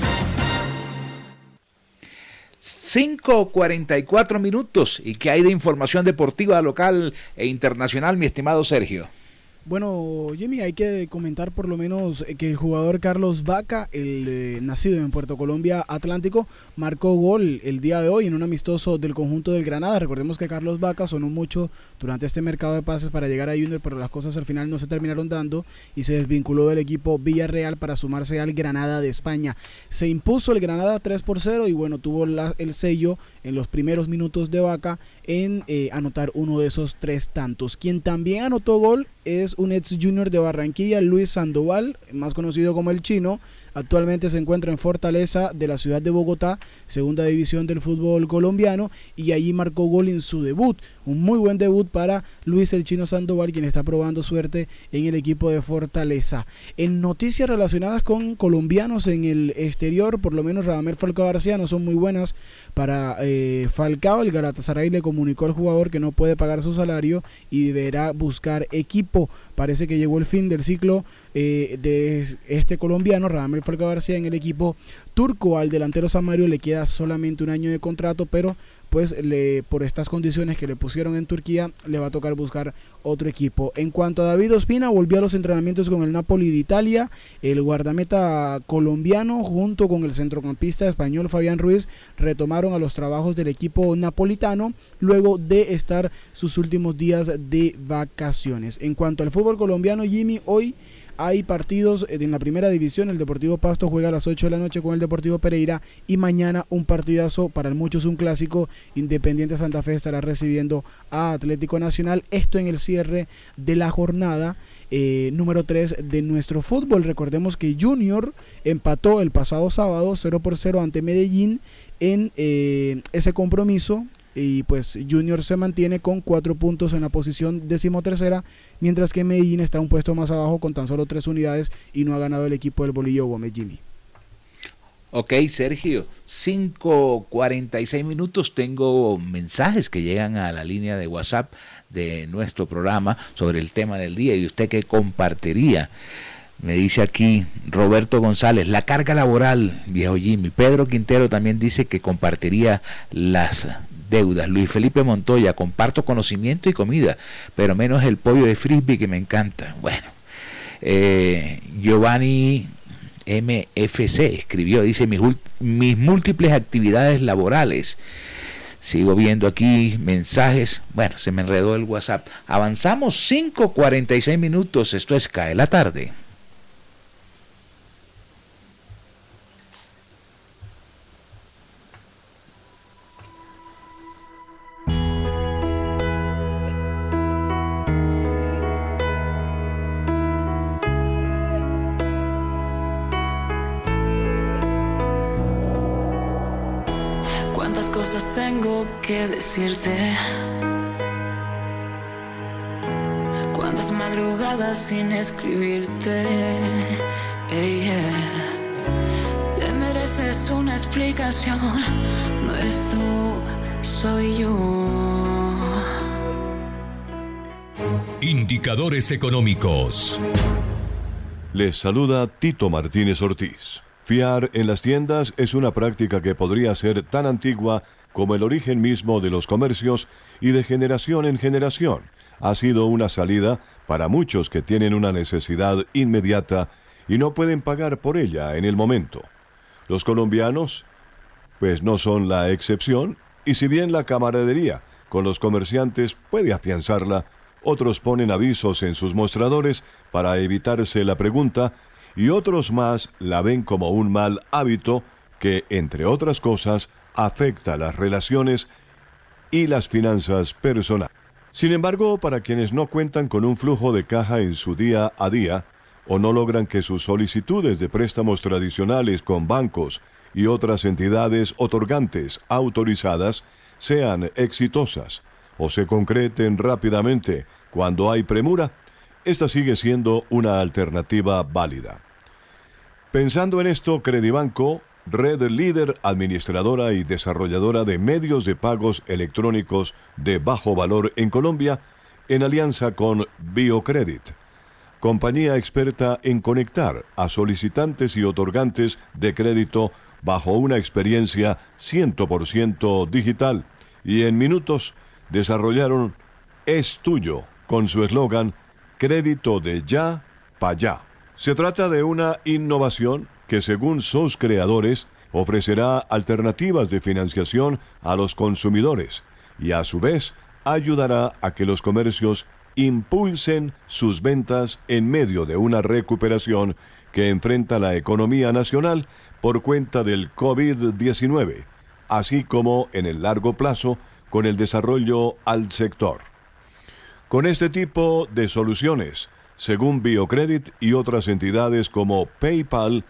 5.44 minutos. ¿Y qué hay de información deportiva local e internacional, mi estimado Sergio? Bueno, Jimmy, hay que comentar por lo menos que el jugador Carlos Vaca, el eh, nacido en Puerto Colombia Atlántico, marcó gol el día de hoy en un amistoso del conjunto del Granada. Recordemos que Carlos Vaca sonó mucho durante este mercado de pases para llegar a Junior, pero las cosas al final no se terminaron dando y se desvinculó del equipo Villarreal para sumarse al Granada de España. Se impuso el Granada 3 por 0 y bueno, tuvo el sello en los primeros minutos de Vaca en eh, anotar uno de esos tres tantos. Quien también anotó gol es un ex junior de Barranquilla, Luis Sandoval, más conocido como el chino, Actualmente se encuentra en Fortaleza de la ciudad de Bogotá, segunda división del fútbol colombiano, y allí marcó gol en su debut. Un muy buen debut para Luis el Chino Sandoval, quien está probando suerte en el equipo de Fortaleza. En noticias relacionadas con colombianos en el exterior, por lo menos Radamel Falcao García no son muy buenas para eh, Falcao. El Galatasaray le comunicó al jugador que no puede pagar su salario y deberá buscar equipo. Parece que llegó el fin del ciclo eh, de este colombiano, Radamel Falcao García, en el equipo turco. Al delantero Samario le queda solamente un año de contrato, pero pues le, por estas condiciones que le pusieron en Turquía, le va a tocar buscar otro equipo. En cuanto a David Ospina, volvió a los entrenamientos con el Napoli de Italia. El guardameta colombiano, junto con el centrocampista español Fabián Ruiz, retomaron a los trabajos del equipo napolitano luego de estar sus últimos días de vacaciones. En cuanto al fútbol colombiano, Jimmy, hoy hay partidos en la primera división. El Deportivo Pasto juega a las 8 de la noche con el Deportivo Pereira. Y mañana un partidazo, para muchos un clásico. Independiente Santa Fe estará recibiendo a Atlético Nacional. Esto en el cierre de la jornada. Eh, número 3 de nuestro fútbol. Recordemos que Junior empató el pasado sábado 0 por 0 ante Medellín en eh, ese compromiso y pues Junior se mantiene con cuatro puntos en la posición decimotercera, mientras que Medellín está un puesto más abajo con tan solo tres unidades y no ha ganado el equipo del Bolillo Gómez Jimmy. Ok, Sergio, 5.46 minutos. Tengo mensajes que llegan a la línea de WhatsApp de nuestro programa sobre el tema del día y usted qué compartiría. Me dice aquí Roberto González, la carga laboral, viejo Jimmy. Pedro Quintero también dice que compartiría las deudas. Luis Felipe Montoya, comparto conocimiento y comida, pero menos el pollo de frisbee que me encanta. Bueno, eh, Giovanni MFC escribió, dice, mis, mis múltiples actividades laborales. Sigo viendo aquí mensajes. Bueno, se me enredó el WhatsApp. Avanzamos 5.46 minutos. Esto es Cae la tarde. Cosas tengo que decirte. Cuántas madrugadas sin escribirte. Te mereces una explicación. No eres tú, soy yo. Indicadores económicos. Les saluda Tito Martínez Ortiz. Fiar en las tiendas es una práctica que podría ser tan antigua como el origen mismo de los comercios y de generación en generación. Ha sido una salida para muchos que tienen una necesidad inmediata y no pueden pagar por ella en el momento. Los colombianos, pues no son la excepción, y si bien la camaradería con los comerciantes puede afianzarla, otros ponen avisos en sus mostradores para evitarse la pregunta y otros más la ven como un mal hábito que, entre otras cosas, afecta las relaciones y las finanzas personales. Sin embargo, para quienes no cuentan con un flujo de caja en su día a día, o no logran que sus solicitudes de préstamos tradicionales con bancos y otras entidades otorgantes autorizadas sean exitosas o se concreten rápidamente cuando hay premura, esta sigue siendo una alternativa válida. Pensando en esto, Credibanco, red líder administradora y desarrolladora de medios de pagos electrónicos de bajo valor en Colombia, en alianza con BioCredit, compañía experta en conectar a solicitantes y otorgantes de crédito bajo una experiencia 100% digital y en minutos desarrollaron Es tuyo con su eslogan Crédito de ya para allá. Se trata de una innovación que según sus creadores ofrecerá alternativas de financiación a los consumidores y a su vez ayudará a que los comercios impulsen sus ventas en medio de una recuperación que enfrenta la economía nacional por cuenta del COVID-19, así como en el largo plazo con el desarrollo al sector. Con este tipo de soluciones, según Biocredit y otras entidades como PayPal,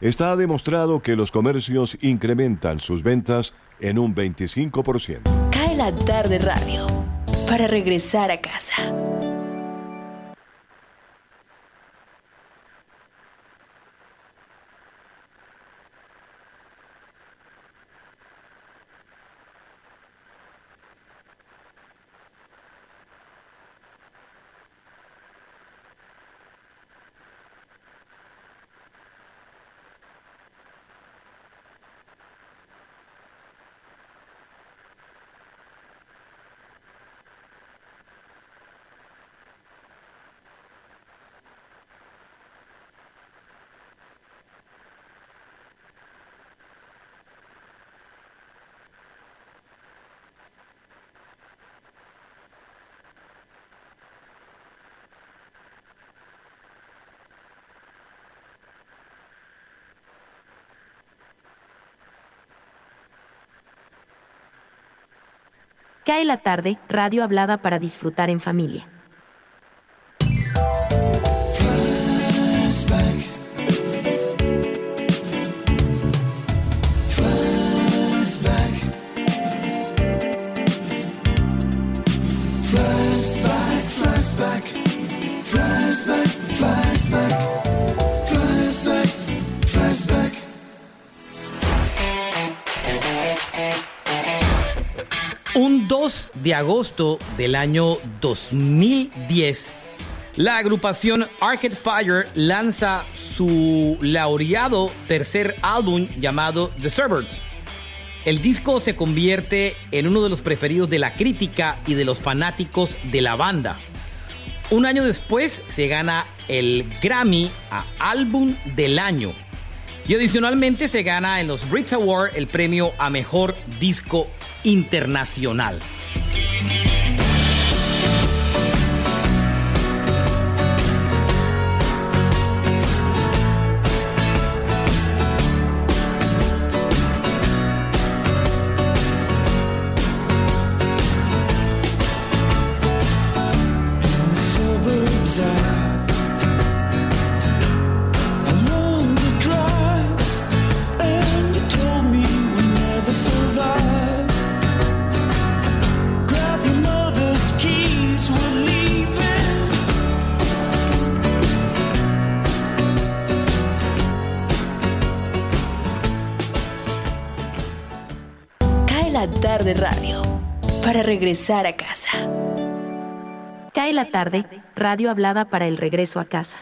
está demostrado que los comercios incrementan sus ventas en un 25%. Cae la tarde radio para regresar a casa. Cae la tarde, radio hablada para disfrutar en familia. Agosto del año 2010, la agrupación Arcade Fire lanza su laureado tercer álbum llamado The Suburbs. El disco se convierte en uno de los preferidos de la crítica y de los fanáticos de la banda. Un año después se gana el Grammy a Álbum del Año. Y adicionalmente se gana en los Brit Awards el premio a Mejor Disco Internacional. La tarde radio para regresar a casa. Cae la tarde, radio hablada para el regreso a casa.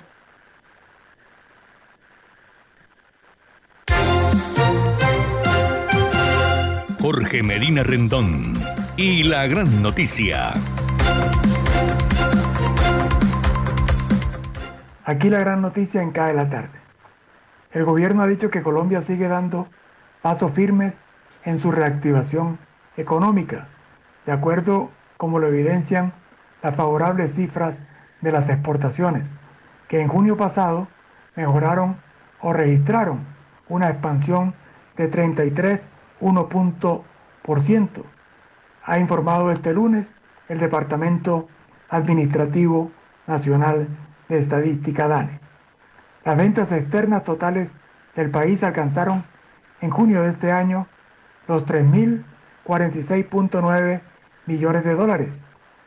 Jorge Medina Rendón y la gran noticia. Aquí la gran noticia en Cae la tarde. El gobierno ha dicho que Colombia sigue dando pasos firmes en su reactivación económica, de acuerdo como lo evidencian las favorables cifras de las exportaciones, que en junio pasado mejoraron o registraron una expansión de 33,1%. Ha informado este lunes el Departamento Administrativo Nacional de Estadística DANE. Las ventas externas totales del país alcanzaron en junio de este año los 3.046.9 millones de dólares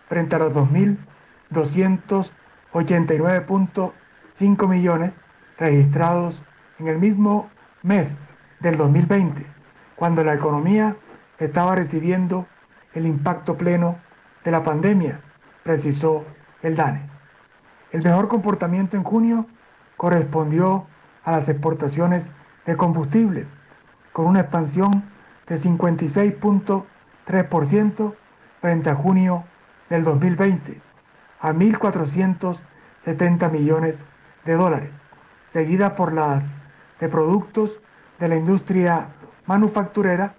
frente a los 2.289.5 millones registrados en el mismo mes del 2020, cuando la economía estaba recibiendo el impacto pleno de la pandemia, precisó el DANE. El mejor comportamiento en junio correspondió a las exportaciones de combustibles, con una expansión de 56.3% frente a junio del 2020, a 1.470 millones de dólares, seguida por las de productos de la industria manufacturera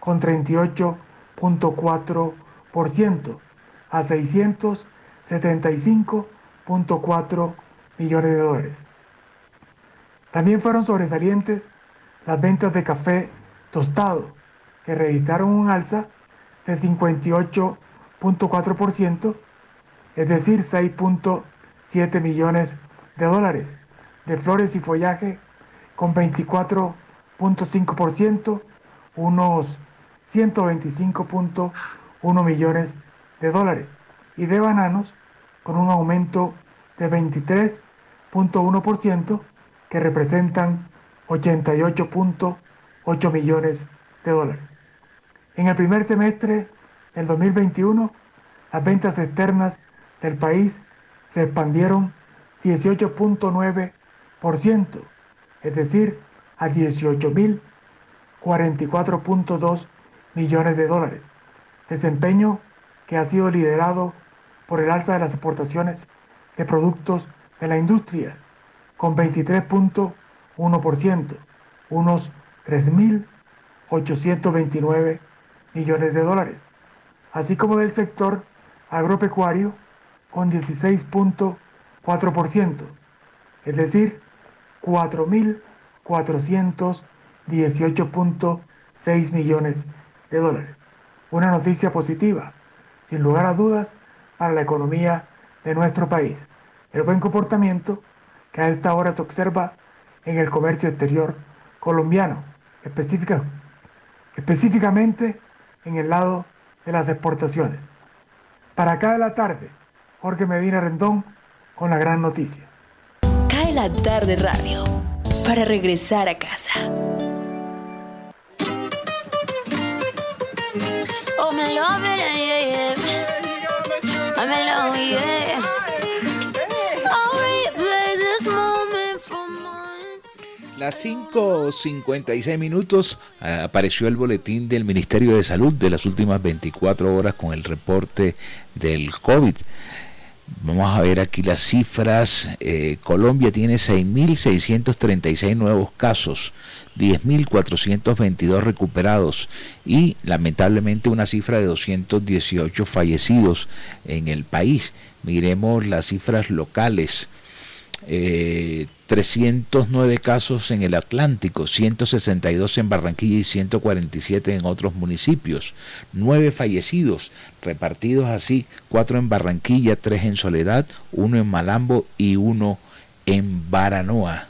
con 38.4% a 675.4 millones de dólares. También fueron sobresalientes las ventas de café tostado, que registraron un alza de 58.4%, es decir, 6.7 millones de dólares, de flores y follaje con 24.5%, unos 125.1 millones de dólares, y de bananos con un aumento de 23.1%, que representan 88.8 millones de dólares. En el primer semestre del 2021, las ventas externas del país se expandieron 18.9%, es decir, a 18.044.2 millones de dólares. Desempeño que ha sido liderado por el alza de las exportaciones de productos de la industria, con 23.1%, unos 3.829 millones de dólares, así como del sector agropecuario con 16.4%, es decir, 4.418.6 millones de dólares. Una noticia positiva, sin lugar a dudas, para la economía de nuestro país. El buen comportamiento que a esta hora se observa en el comercio exterior colombiano, específica, específicamente en el lado de las exportaciones. Para acá de la tarde, Jorge Medina Rendón con la gran noticia. Cae la tarde radio para regresar a casa. Oh, yeah. Las 5.56 minutos eh, apareció el boletín del Ministerio de Salud de las últimas 24 horas con el reporte del COVID. Vamos a ver aquí las cifras. Eh, Colombia tiene 6.636 nuevos casos, 10.422 recuperados y lamentablemente una cifra de 218 fallecidos en el país. Miremos las cifras locales. Eh, 309 casos en el Atlántico, 162 en Barranquilla y 147 en otros municipios. 9 fallecidos, repartidos así, 4 en Barranquilla, 3 en Soledad, 1 en Malambo y 1 en Baranoa.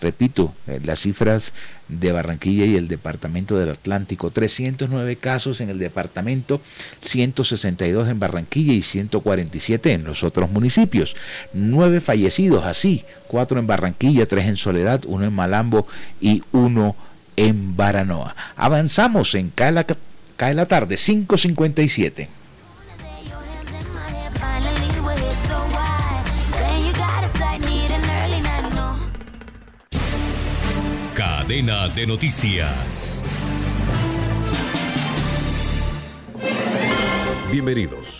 Repito, eh, las cifras de Barranquilla y el departamento del Atlántico. 309 casos en el departamento, 162 en Barranquilla y 147 en los otros municipios. 9 fallecidos así, 4 en Barranquilla, 3 en Soledad, 1 en Malambo y 1 en Baranoa. Avanzamos en Cala Cae la tarde, 5.57. Cadena de noticias. Bienvenidos.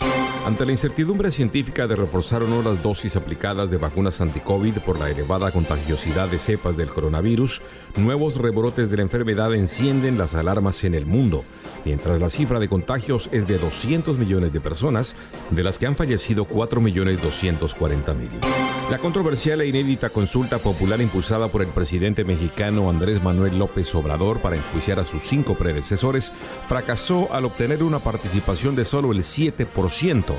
Ante la incertidumbre científica de reforzar o no las dosis aplicadas de vacunas anti-COVID por la elevada contagiosidad de cepas del coronavirus, nuevos rebrotes de la enfermedad encienden las alarmas en el mundo, mientras la cifra de contagios es de 200 millones de personas, de las que han fallecido 4.240.000. La controversial e inédita consulta popular impulsada por el presidente mexicano Andrés Manuel López Obrador para enjuiciar a sus cinco predecesores fracasó al obtener una participación de solo el 7%,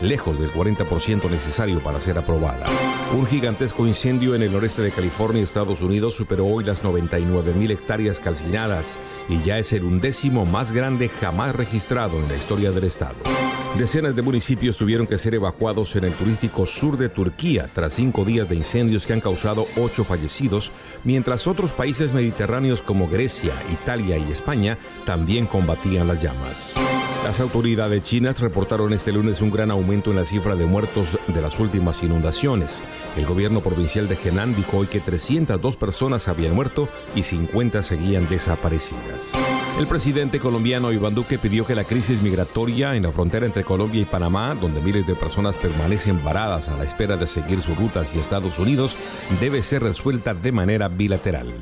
lejos del 40% necesario para ser aprobada. Un gigantesco incendio en el noreste de California, Estados Unidos, superó hoy las 99 mil hectáreas calcinadas y ya es el undécimo más grande jamás registrado en la historia del estado. Decenas de municipios tuvieron que ser evacuados en el turístico sur de Turquía tras cinco días de incendios que han causado ocho fallecidos, mientras otros países mediterráneos como Grecia, Italia y España también combatían las llamas. Las autoridades chinas reportaron este lunes un gran aumento en la cifra de muertos de las últimas inundaciones. El gobierno provincial de Henan dijo hoy que 302 personas habían muerto y 50 seguían desaparecidas. El presidente colombiano Iván Duque pidió que la crisis migratoria en la frontera entre Colombia y Panamá, donde miles de personas permanecen varadas a la espera de seguir sus rutas hacia Estados Unidos, debe ser resuelta de manera bilateral.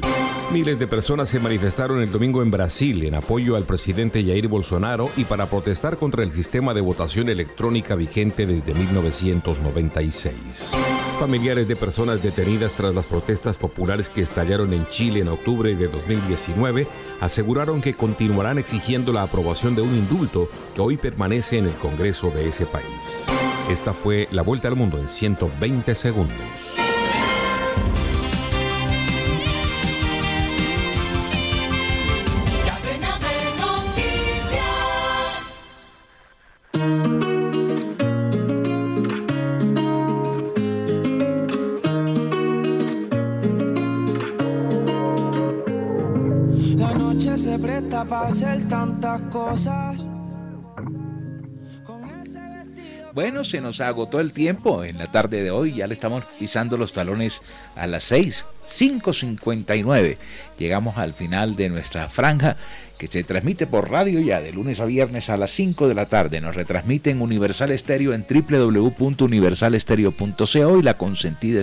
Miles de personas se manifestaron el domingo en Brasil en apoyo al presidente Jair Bolsonaro y para protestar contra el sistema de votación electrónica vigente desde 1996. Familiares de personas detenidas tras las protestas populares que estallaron en Chile en octubre de 2019 aseguraron que continuarán exigiendo la aprobación de un indulto que hoy permanece en el Congreso de ese país. Esta fue la vuelta al mundo en 120 segundos. Noche se presta para hacer tantas cosas. Bueno, se nos agotó el tiempo en la tarde de hoy. Ya le estamos pisando los talones a las 6, 5.59. Llegamos al final de nuestra franja que se transmite por radio ya de lunes a viernes a las 5 de la tarde. Nos retransmite en Universal Estéreo en www.universalestereo.co y la consentida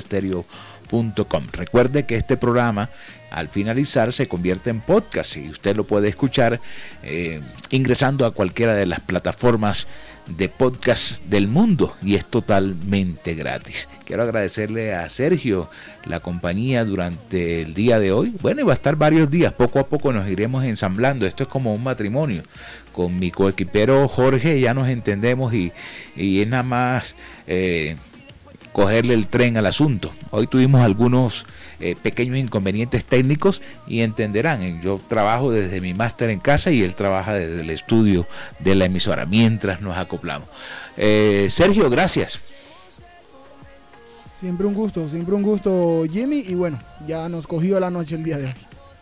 Recuerde que este programa al finalizar se convierte en podcast y usted lo puede escuchar eh, ingresando a cualquiera de las plataformas de podcast del mundo y es totalmente gratis. Quiero agradecerle a Sergio la compañía durante el día de hoy. Bueno, y va a estar varios días, poco a poco nos iremos ensamblando. Esto es como un matrimonio. Con mi coequipero Jorge ya nos entendemos y, y es nada más eh, cogerle el tren al asunto. Hoy tuvimos algunos eh, pequeños inconvenientes técnicos y entenderán, eh, yo trabajo desde mi máster en casa y él trabaja desde el estudio de la emisora mientras nos acoplamos. Eh, Sergio, gracias. Siempre un gusto, siempre un gusto Jimmy y bueno, ya nos cogió la noche el día de hoy.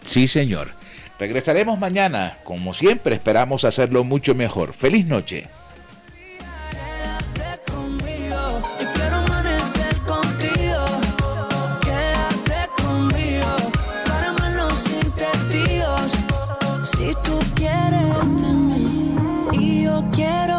Sí, señor. Regresaremos mañana, como siempre esperamos hacerlo mucho mejor. Feliz noche. Quiero